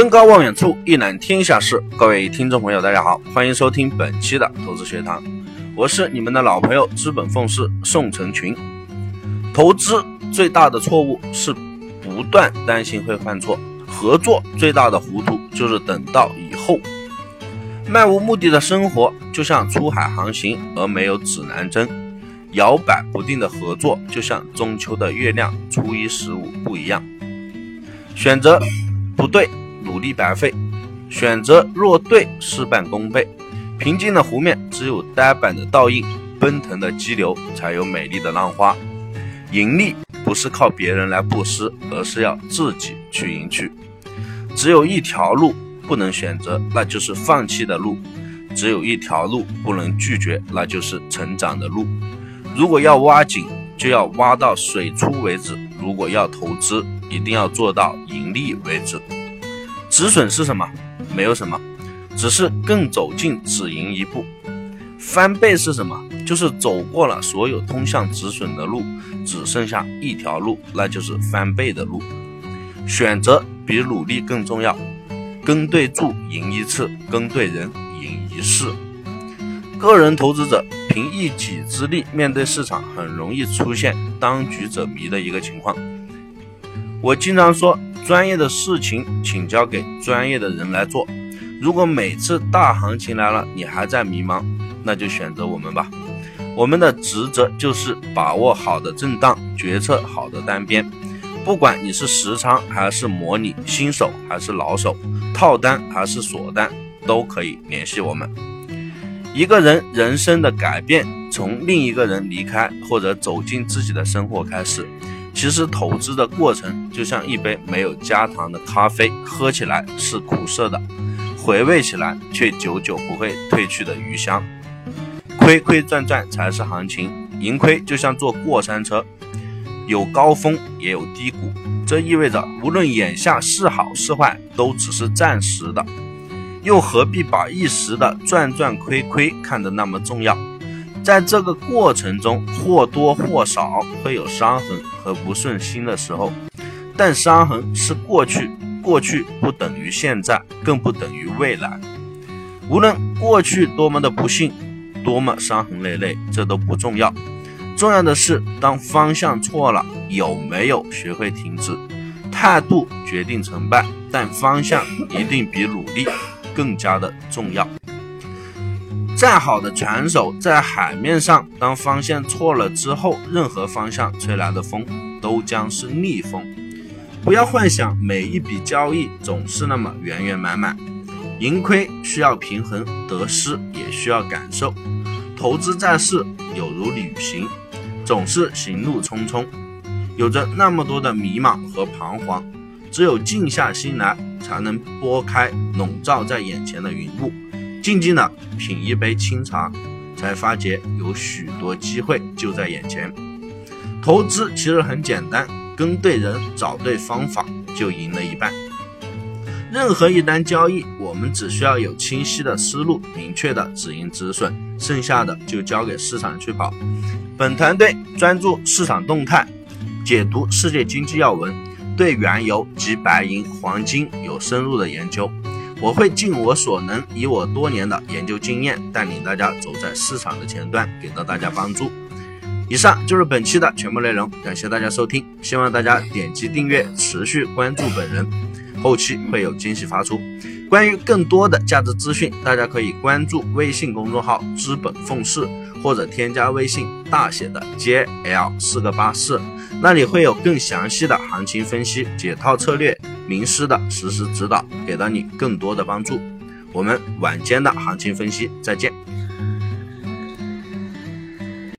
登高望远处，一览天下事。各位听众朋友，大家好，欢迎收听本期的投资学堂，我是你们的老朋友资本凤氏宋成群。投资最大的错误是不断担心会犯错，合作最大的糊涂就是等到以后。漫无目的的生活就像出海航行而没有指南针，摇摆不定的合作就像中秋的月亮，初一十五不一样。选择不对，努力白费；选择若对，事半功倍。平静的湖面只有呆板的倒影，奔腾的激流才有美丽的浪花。盈利不是靠别人来布施，而是要自己去赢取。只有一条路。不能选择，那就是放弃的路；只有一条路不能拒绝，那就是成长的路。如果要挖井，就要挖到水出为止；如果要投资，一定要做到盈利为止。止损是什么？没有什么，只是更走近止盈一步。翻倍是什么？就是走过了所有通向止损的路，只剩下一条路，那就是翻倍的路。选择比努力更重要。跟对注赢一次，跟对人赢一世。个人投资者凭一己之力面对市场，很容易出现当局者迷的一个情况。我经常说，专业的事情请交给专业的人来做。如果每次大行情来了，你还在迷茫，那就选择我们吧。我们的职责就是把握好的震荡，决策好的单边。不管你是实仓还是模拟，新手还是老手。套单还是锁单都可以联系我们。一个人人生的改变，从另一个人离开或者走进自己的生活开始。其实投资的过程就像一杯没有加糖的咖啡，喝起来是苦涩的，回味起来却久久不会褪去的余香。亏亏赚赚才是行情，盈亏就像坐过山车，有高峰也有低谷。这意味着，无论眼下是好是坏，都只是暂时的，又何必把一时的赚赚亏亏看得那么重要？在这个过程中，或多或少会有伤痕和不顺心的时候，但伤痕是过去，过去不等于现在，更不等于未来。无论过去多么的不幸，多么伤痕累累，这都不重要。重要的是，当方向错了，有没有学会停止？态度决定成败，但方向一定比努力更加的重要。再好的船手在海面上，当方向错了之后，任何方向吹来的风都将是逆风。不要幻想每一笔交易总是那么圆圆满满，盈亏需要平衡，得失也需要感受。投资在世有如旅行。总是行路匆匆，有着那么多的迷茫和彷徨，只有静下心来，才能拨开笼罩在眼前的云雾，静静的品一杯清茶，才发觉有许多机会就在眼前。投资其实很简单，跟对人，找对方法，就赢了一半。任何一单交易，我们只需要有清晰的思路，明确的止盈止损，剩下的就交给市场去跑。本团队专注市场动态，解读世界经济要闻，对原油及白银、黄金有深入的研究。我会尽我所能，以我多年的研究经验，带领大家走在市场的前端，给到大家帮助。以上就是本期的全部内容，感谢大家收听，希望大家点击订阅，持续关注本人，后期会有惊喜发出。关于更多的价值资讯，大家可以关注微信公众号“资本凤市”。或者添加微信大写的 JL 四个八四，那里会有更详细的行情分析、解套策略、名师的实时指导，给到你更多的帮助。我们晚间的行情分析再见。